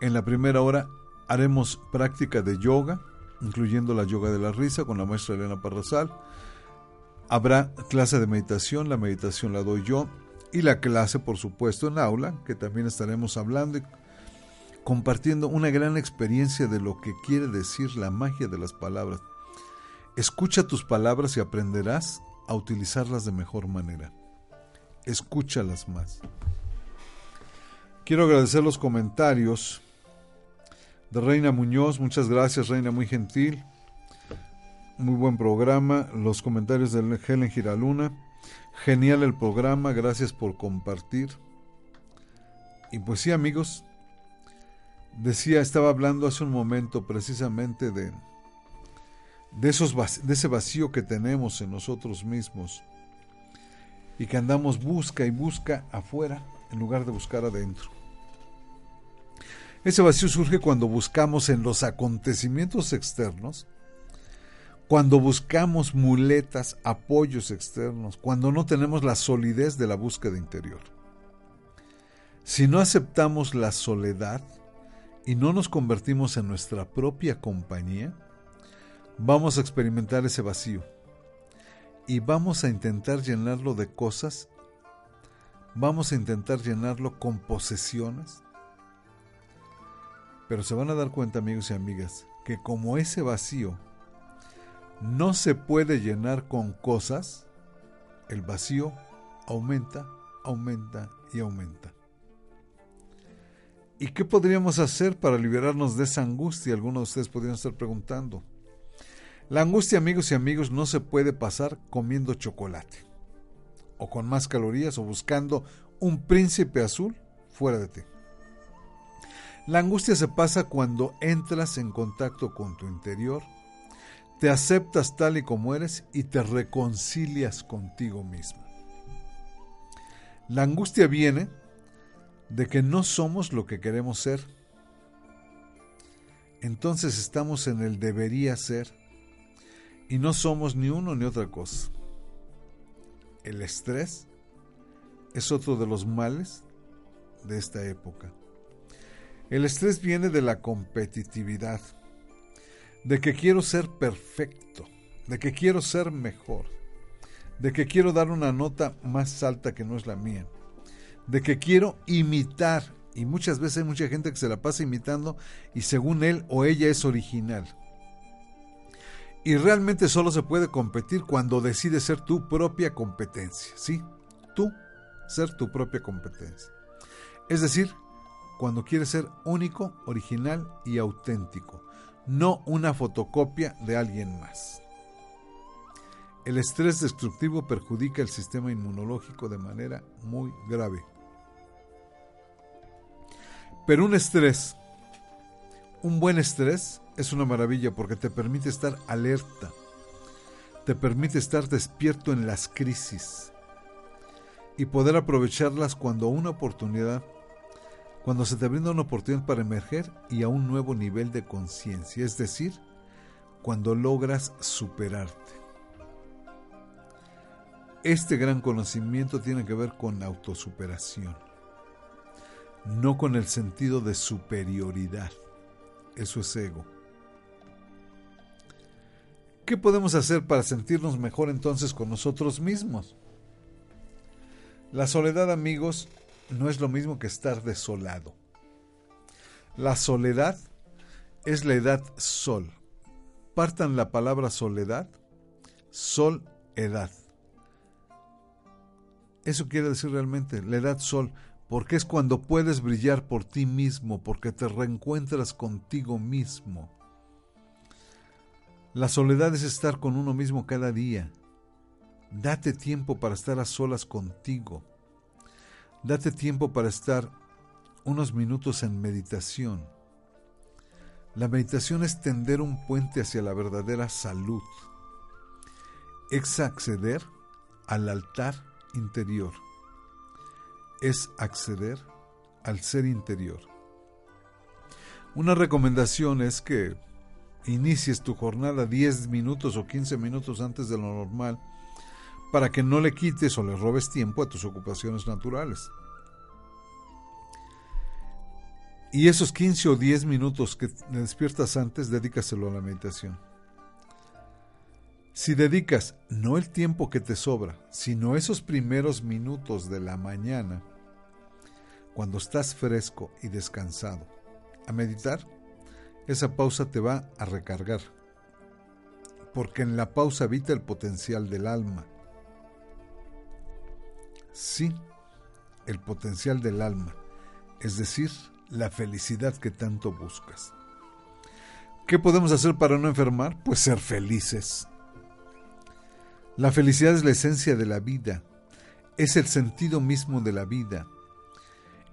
en la primera hora haremos práctica de yoga, incluyendo la yoga de la risa con la maestra Elena Parrasal. Habrá clase de meditación, la meditación la doy yo, y la clase, por supuesto, en aula, que también estaremos hablando y compartiendo una gran experiencia de lo que quiere decir la magia de las palabras. Escucha tus palabras y aprenderás a utilizarlas de mejor manera. Escúchalas más. Quiero agradecer los comentarios de Reina Muñoz. Muchas gracias, Reina, muy gentil. Muy buen programa. Los comentarios de Helen Giraluna. Genial el programa, gracias por compartir. Y pues sí, amigos, decía, estaba hablando hace un momento precisamente de, de, esos, de ese vacío que tenemos en nosotros mismos y que andamos busca y busca afuera en lugar de buscar adentro. Ese vacío surge cuando buscamos en los acontecimientos externos cuando buscamos muletas, apoyos externos, cuando no tenemos la solidez de la búsqueda interior. Si no aceptamos la soledad y no nos convertimos en nuestra propia compañía, vamos a experimentar ese vacío y vamos a intentar llenarlo de cosas, vamos a intentar llenarlo con posesiones, pero se van a dar cuenta amigos y amigas que como ese vacío no se puede llenar con cosas, el vacío aumenta, aumenta y aumenta. ¿Y qué podríamos hacer para liberarnos de esa angustia? Algunos de ustedes podrían estar preguntando. La angustia, amigos y amigos, no se puede pasar comiendo chocolate, o con más calorías, o buscando un príncipe azul fuera de ti. La angustia se pasa cuando entras en contacto con tu interior te aceptas tal y como eres y te reconcilias contigo mismo. La angustia viene de que no somos lo que queremos ser. Entonces estamos en el debería ser y no somos ni uno ni otra cosa. El estrés es otro de los males de esta época. El estrés viene de la competitividad de que quiero ser perfecto, de que quiero ser mejor, de que quiero dar una nota más alta que no es la mía, de que quiero imitar, y muchas veces hay mucha gente que se la pasa imitando y según él o ella es original. Y realmente solo se puede competir cuando decides ser tu propia competencia, ¿sí? Tú ser tu propia competencia. Es decir, cuando quieres ser único, original y auténtico no una fotocopia de alguien más. El estrés destructivo perjudica el sistema inmunológico de manera muy grave. Pero un estrés, un buen estrés, es una maravilla porque te permite estar alerta, te permite estar despierto en las crisis y poder aprovecharlas cuando una oportunidad cuando se te brinda una oportunidad para emerger y a un nuevo nivel de conciencia, es decir, cuando logras superarte. Este gran conocimiento tiene que ver con autosuperación, no con el sentido de superioridad. Eso es ego. ¿Qué podemos hacer para sentirnos mejor entonces con nosotros mismos? La soledad, amigos, no es lo mismo que estar desolado. La soledad es la edad sol. Partan la palabra soledad, sol, edad. Eso quiere decir realmente la edad sol, porque es cuando puedes brillar por ti mismo, porque te reencuentras contigo mismo. La soledad es estar con uno mismo cada día. Date tiempo para estar a solas contigo. Date tiempo para estar unos minutos en meditación. La meditación es tender un puente hacia la verdadera salud. Es acceder al altar interior. Es acceder al ser interior. Una recomendación es que inicies tu jornada 10 minutos o 15 minutos antes de lo normal para que no le quites o le robes tiempo a tus ocupaciones naturales. Y esos 15 o 10 minutos que te despiertas antes, dedícaselo a la meditación. Si dedicas no el tiempo que te sobra, sino esos primeros minutos de la mañana, cuando estás fresco y descansado, a meditar, esa pausa te va a recargar, porque en la pausa habita el potencial del alma. Sí, el potencial del alma, es decir, la felicidad que tanto buscas. ¿Qué podemos hacer para no enfermar? Pues ser felices. La felicidad es la esencia de la vida, es el sentido mismo de la vida.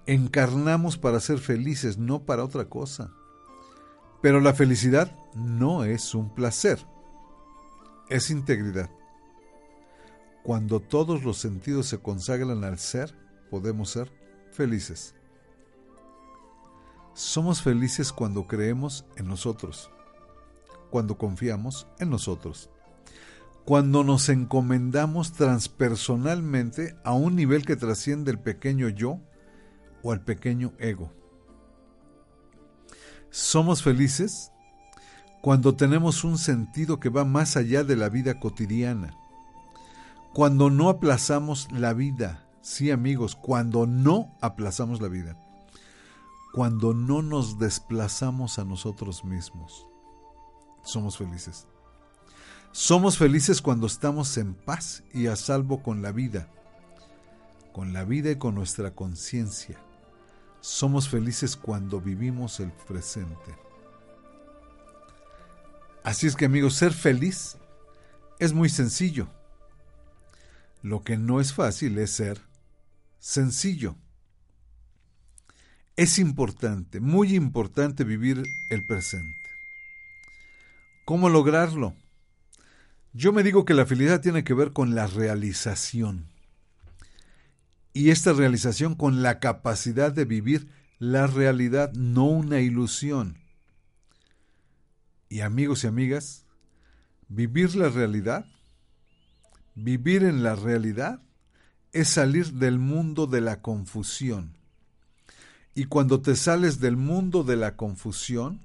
Encarnamos para ser felices, no para otra cosa. Pero la felicidad no es un placer, es integridad. Cuando todos los sentidos se consagran al ser, podemos ser felices. Somos felices cuando creemos en nosotros, cuando confiamos en nosotros, cuando nos encomendamos transpersonalmente a un nivel que trasciende el pequeño yo o el pequeño ego. Somos felices cuando tenemos un sentido que va más allá de la vida cotidiana, cuando no aplazamos la vida, sí amigos, cuando no aplazamos la vida cuando no nos desplazamos a nosotros mismos. Somos felices. Somos felices cuando estamos en paz y a salvo con la vida, con la vida y con nuestra conciencia. Somos felices cuando vivimos el presente. Así es que amigos, ser feliz es muy sencillo. Lo que no es fácil es ser sencillo. Es importante, muy importante vivir el presente. ¿Cómo lograrlo? Yo me digo que la felicidad tiene que ver con la realización. Y esta realización con la capacidad de vivir la realidad, no una ilusión. Y amigos y amigas, vivir la realidad, vivir en la realidad, es salir del mundo de la confusión y cuando te sales del mundo de la confusión,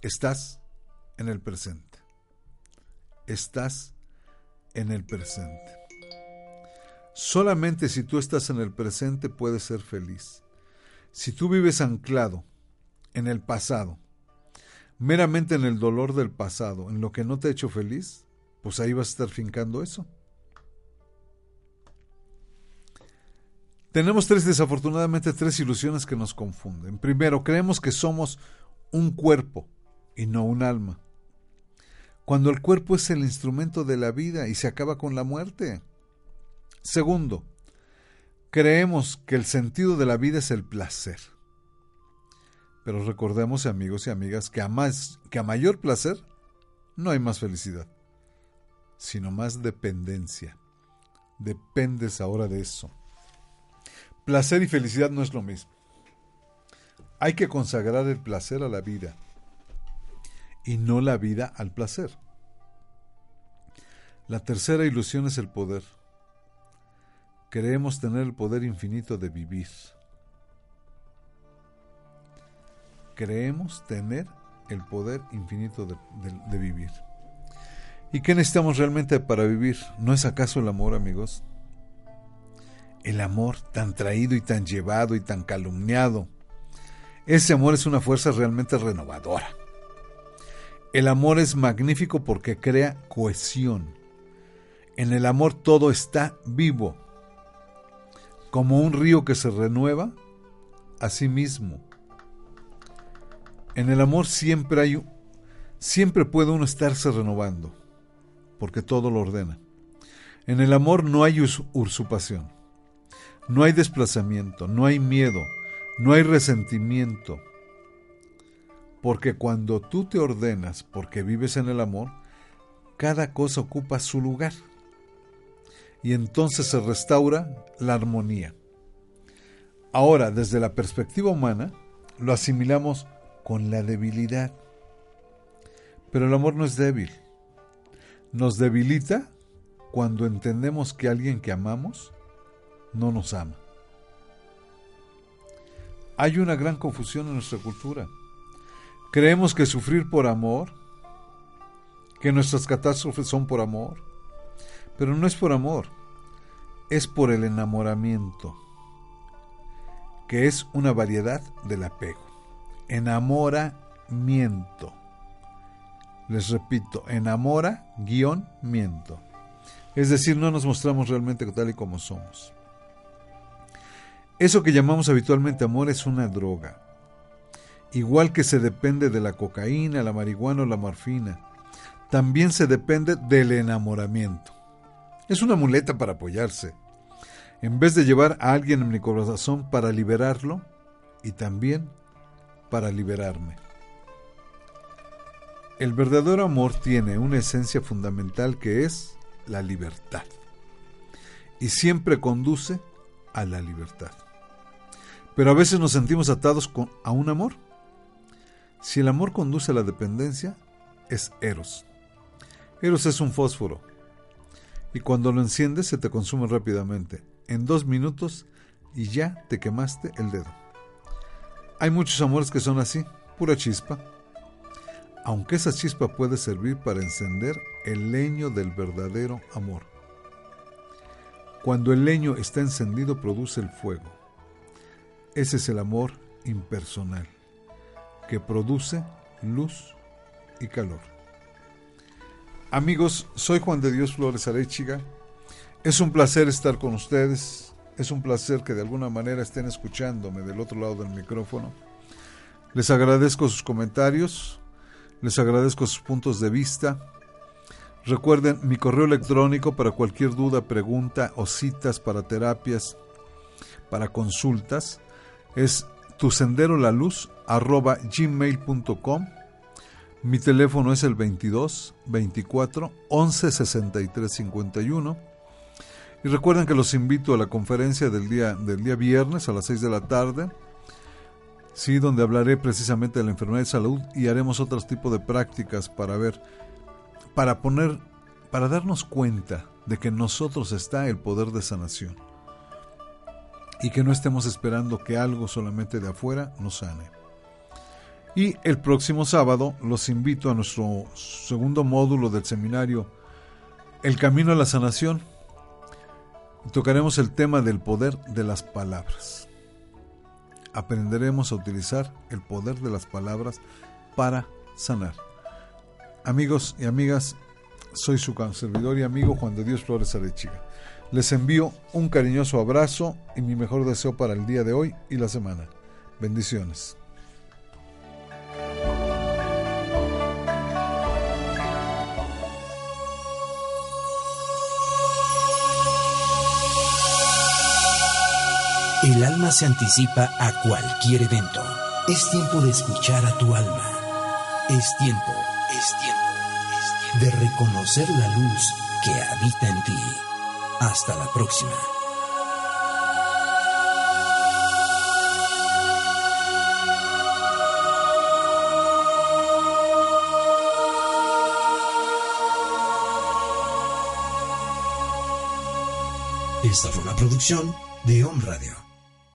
estás en el presente. Estás en el presente. Solamente si tú estás en el presente puedes ser feliz. Si tú vives anclado en el pasado, meramente en el dolor del pasado, en lo que no te ha hecho feliz, pues ahí vas a estar fincando eso. Tenemos tres, desafortunadamente, tres ilusiones que nos confunden. Primero, creemos que somos un cuerpo y no un alma. Cuando el cuerpo es el instrumento de la vida y se acaba con la muerte. Segundo, creemos que el sentido de la vida es el placer. Pero recordemos, amigos y amigas, que a, más, que a mayor placer no hay más felicidad, sino más dependencia. Dependes ahora de eso. Placer y felicidad no es lo mismo. Hay que consagrar el placer a la vida y no la vida al placer. La tercera ilusión es el poder. Creemos tener el poder infinito de vivir. Creemos tener el poder infinito de, de vivir. ¿Y qué necesitamos realmente para vivir? ¿No es acaso el amor, amigos? el amor tan traído y tan llevado y tan calumniado. Ese amor es una fuerza realmente renovadora. El amor es magnífico porque crea cohesión. En el amor todo está vivo, como un río que se renueva a sí mismo. En el amor siempre hay siempre puede uno estarse renovando, porque todo lo ordena. En el amor no hay usurpación. No hay desplazamiento, no hay miedo, no hay resentimiento. Porque cuando tú te ordenas porque vives en el amor, cada cosa ocupa su lugar. Y entonces se restaura la armonía. Ahora, desde la perspectiva humana, lo asimilamos con la debilidad. Pero el amor no es débil. Nos debilita cuando entendemos que alguien que amamos no nos ama. Hay una gran confusión en nuestra cultura. Creemos que sufrir por amor, que nuestras catástrofes son por amor, pero no es por amor, es por el enamoramiento, que es una variedad del apego. Enamoramiento. Les repito, enamora miento. Es decir, no nos mostramos realmente tal y como somos. Eso que llamamos habitualmente amor es una droga. Igual que se depende de la cocaína, la marihuana o la morfina, también se depende del enamoramiento. Es una muleta para apoyarse. En vez de llevar a alguien en mi corazón para liberarlo y también para liberarme. El verdadero amor tiene una esencia fundamental que es la libertad. Y siempre conduce a la libertad. Pero a veces nos sentimos atados a un amor. Si el amor conduce a la dependencia, es Eros. Eros es un fósforo. Y cuando lo enciendes se te consume rápidamente. En dos minutos y ya te quemaste el dedo. Hay muchos amores que son así, pura chispa. Aunque esa chispa puede servir para encender el leño del verdadero amor. Cuando el leño está encendido produce el fuego. Ese es el amor impersonal, que produce luz y calor. Amigos, soy Juan de Dios Flores Arechiga. Es un placer estar con ustedes. Es un placer que de alguna manera estén escuchándome del otro lado del micrófono. Les agradezco sus comentarios, les agradezco sus puntos de vista. Recuerden mi correo electrónico para cualquier duda, pregunta o citas para terapias, para consultas, es tu sendero la luz arroba gmail.com. Mi teléfono es el 22 24 11 63 51. Y recuerden que los invito a la conferencia del día, del día viernes a las 6 de la tarde, sí, donde hablaré precisamente de la enfermedad de salud y haremos otros tipos de prácticas para ver para poner, para darnos cuenta de que en nosotros está el poder de sanación y que no estemos esperando que algo solamente de afuera nos sane. Y el próximo sábado los invito a nuestro segundo módulo del seminario El Camino a la Sanación. Tocaremos el tema del poder de las palabras. Aprenderemos a utilizar el poder de las palabras para sanar. Amigos y amigas, soy su servidor y amigo Juan de Dios Flores Arechiga. Les envío un cariñoso abrazo y mi mejor deseo para el día de hoy y la semana. Bendiciones. El alma se anticipa a cualquier evento. Es tiempo de escuchar a tu alma. Es tiempo es tiempo, de reconocer la luz que habita en ti. Hasta la próxima. Esta fue una producción de Home Radio.